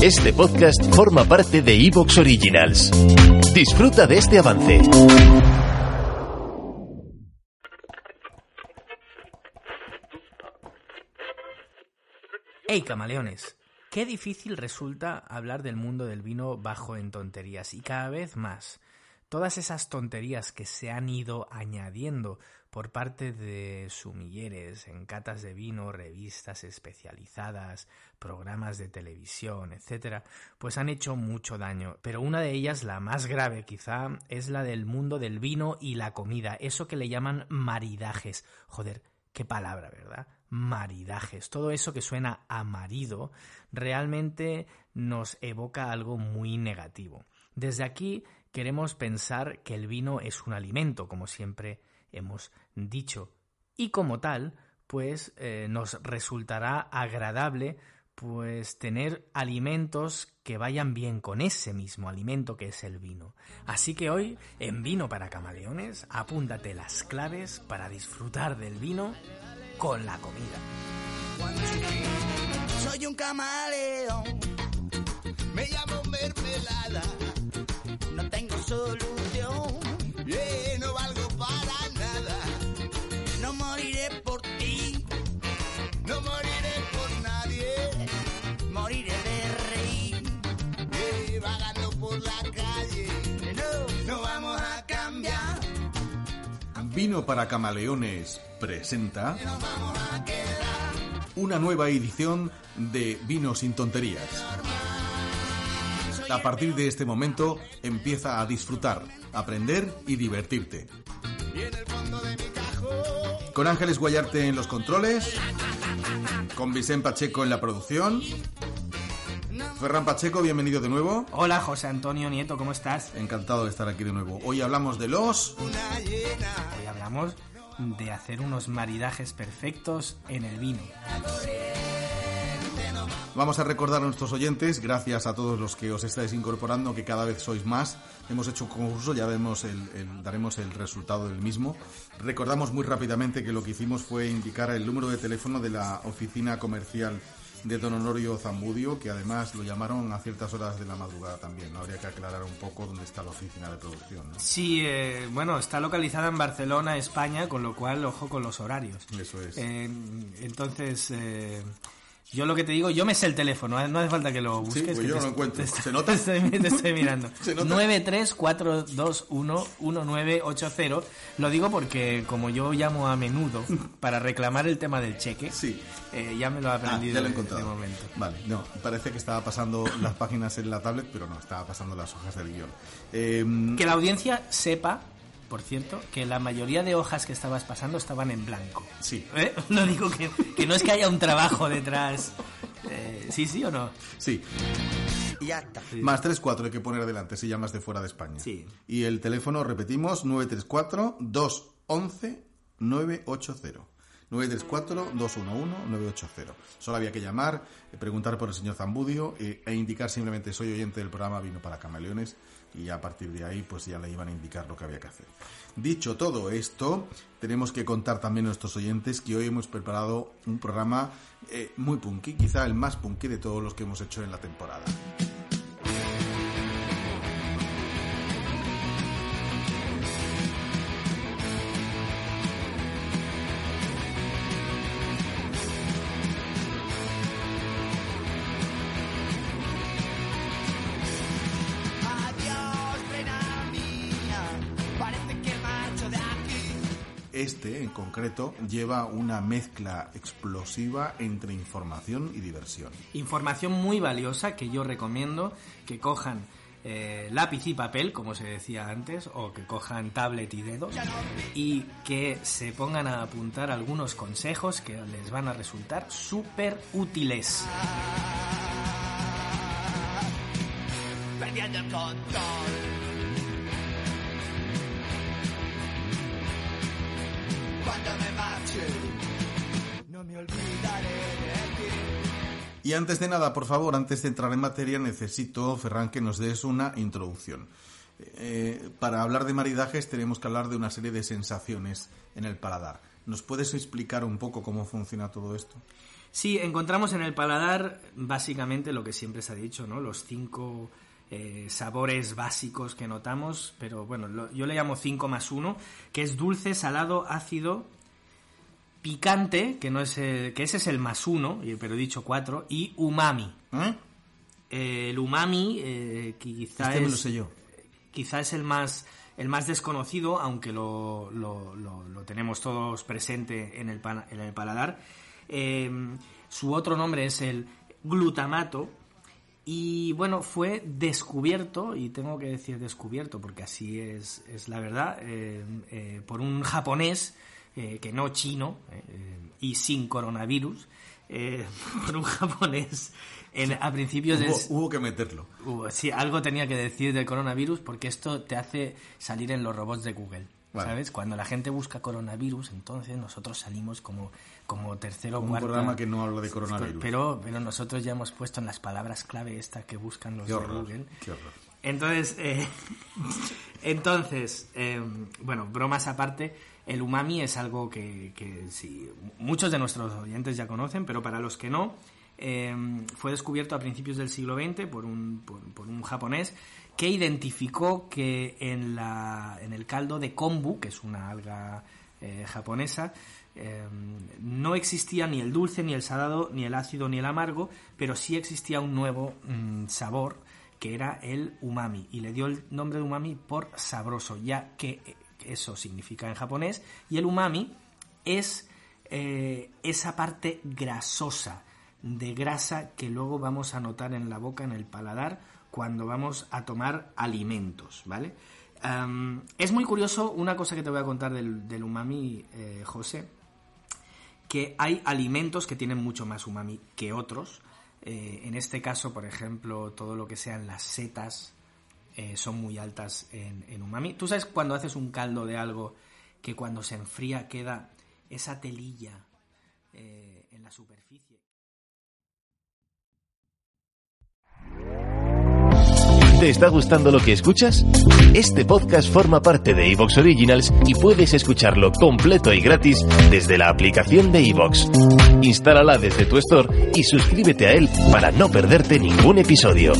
Este podcast forma parte de Evox Originals. Disfruta de este avance. ¡Hey, camaleones! Qué difícil resulta hablar del mundo del vino bajo en tonterías y cada vez más. Todas esas tonterías que se han ido añadiendo por parte de sumilleres en catas de vino, revistas especializadas, programas de televisión, etcétera, pues han hecho mucho daño. Pero una de ellas, la más grave quizá, es la del mundo del vino y la comida, eso que le llaman maridajes. Joder, qué palabra, ¿verdad? Maridajes. Todo eso que suena a marido realmente nos evoca algo muy negativo. Desde aquí queremos pensar que el vino es un alimento, como siempre hemos dicho. Y como tal, pues eh, nos resultará agradable pues tener alimentos que vayan bien con ese mismo alimento que es el vino. Así que hoy, en Vino para Camaleones, apúntate las claves para disfrutar del vino con la comida. Soy un camaleón, me llamo mermelada, no tengo solución, yeah, no valgo para nada, no moriré por ti, no moriré por nadie, moriré de reír, yeah, vagando por la calle, no, no vamos a cambiar, Vino para Camaleones presenta una nueva edición de Vino sin tonterías. A partir de este momento empieza a disfrutar, aprender y divertirte. Con Ángeles Guayarte en los controles, con Vicente Pacheco en la producción. Ferran Pacheco, bienvenido de nuevo. Hola José Antonio Nieto, ¿cómo estás? Encantado de estar aquí de nuevo. Hoy hablamos de los... Hoy hablamos de hacer unos maridajes perfectos en el vino. Vamos a recordar a nuestros oyentes, gracias a todos los que os estáis incorporando, que cada vez sois más. Hemos hecho un concurso, ya vemos el- el- daremos el resultado del mismo. Recordamos muy rápidamente que lo que hicimos fue indicar el número de teléfono de la oficina comercial de Don Honorio Zambudio, que además lo llamaron a ciertas horas de la madrugada también. ¿no? Habría que aclarar un poco dónde está la oficina de producción. ¿no? Sí, eh, bueno, está localizada en Barcelona, España, con lo cual, ojo con los horarios. Eso es. Eh, entonces, eh, yo lo que te digo, yo me sé el teléfono, ¿eh? no hace falta que lo busques. pues que yo te- lo encuentro. te- ¿Se nota? Te estoy, te estoy mirando. ¿Se nota? 934211980. Lo digo porque como yo llamo a menudo para reclamar el tema del cheque, Sí. eh, ya me lo he Ah, aprendido ya lo he de- momento. Vale, no, parece que estaba pasando las páginas en la tablet, pero no, estaba pasando las hojas del guion. Eh, Que la audiencia sepa, por cierto, que la mayoría de hojas que estabas pasando estaban en blanco. Sí. ¿Eh? No digo que, que no es que haya un trabajo detrás. Eh, ¿Sí, sí o no? Sí, y ya está. más 34 hay que poner adelante si llamas de fuera de España. Sí. Y el teléfono, repetimos, 934-211-980. 934-211-980. Solo había que llamar, preguntar por el señor Zambudio eh, e indicar simplemente soy oyente del programa Vino para Camaleones y a partir de ahí pues ya le iban a indicar lo que había que hacer. Dicho todo esto, tenemos que contar también a nuestros oyentes que hoy hemos preparado un programa eh, muy punky, quizá el más punky de todos los que hemos hecho en la temporada. Este, en concreto, lleva una mezcla explosiva entre información y diversión. Información muy valiosa que yo recomiendo que cojan eh, lápiz y papel, como se decía antes, o que cojan tablet y dedos, y que se pongan a apuntar algunos consejos que les van a resultar súper útiles. perdiendo el control. Y antes de nada, por favor, antes de entrar en materia, necesito, Ferran, que nos des una introducción. Eh, para hablar de maridajes tenemos que hablar de una serie de sensaciones en el paladar. ¿Nos puedes explicar un poco cómo funciona todo esto? Sí, encontramos en el paladar básicamente lo que siempre se ha dicho, ¿no? Los cinco eh, sabores básicos que notamos, pero bueno, yo le llamo 5 más 1, que es dulce, salado, ácido, picante, que no es el- que ese es el más 1, pero he dicho 4, y umami. ¿Eh? Eh, el umami eh, quizá Este me es lo sé yo. quizá es el más el más desconocido, aunque lo, lo- lo- lo tenemos todos presente en el, pa- en el paladar. Eh, su otro nombre es el glutamato. Y bueno, fue descubierto, y tengo que decir descubierto porque así es, es la verdad, eh, eh, por un japonés, eh, que no chino, eh, y sin coronavirus, eh, por un japonés en- a principios Hubo, hubo que meterlo. Uh, sí, algo tenía que decir del coronavirus porque esto te hace salir en los robots de Google. Vale. ¿Sabes? Cuando la gente busca coronavirus, entonces nosotros salimos como, como tercero o Un programa que no habla de coronavirus. Pero, pero nosotros ya hemos puesto en las palabras clave estas que buscan los Qué de horror. Google. Qué horror. Entonces, eh, entonces eh, bueno, bromas aparte, el umami es algo que, muchos de nuestros oyentes ya conocen, pero para los que no, eh, fue descubierto a principios del siglo XX por un, japonés que identificó que en, el caldo de kombu, que es una alga eh, japonesa, eh, no existía ni el dulce, ni el salado, ni el ácido, ni el amargo, pero sí existía un nuevo mm, sabor que era el umami. Y le dio el nombre de umami por sabroso, ya que eso significa en japonés y el umami es eh, esa parte grasosa de grasa que luego vamos a notar en la boca, en el paladar, cuando vamos a tomar alimentos, ¿vale? Es muy curioso una cosa que te voy a contar del, del umami, eh, José, que hay alimentos que tienen mucho más umami que otros. Eh, en este caso, por ejemplo, todo lo que sean las setas eh, son muy altas en, en umami. ¿Tú sabes cuando haces un caldo de algo que cuando se enfría queda esa telilla eh, en la superficie? ¿Te está gustando lo que escuchas? Este podcast forma parte de Evox Originals y puedes escucharlo completo y gratis desde la aplicación de Evox. Instálala desde tu store y suscríbete a él para no perderte ningún episodio.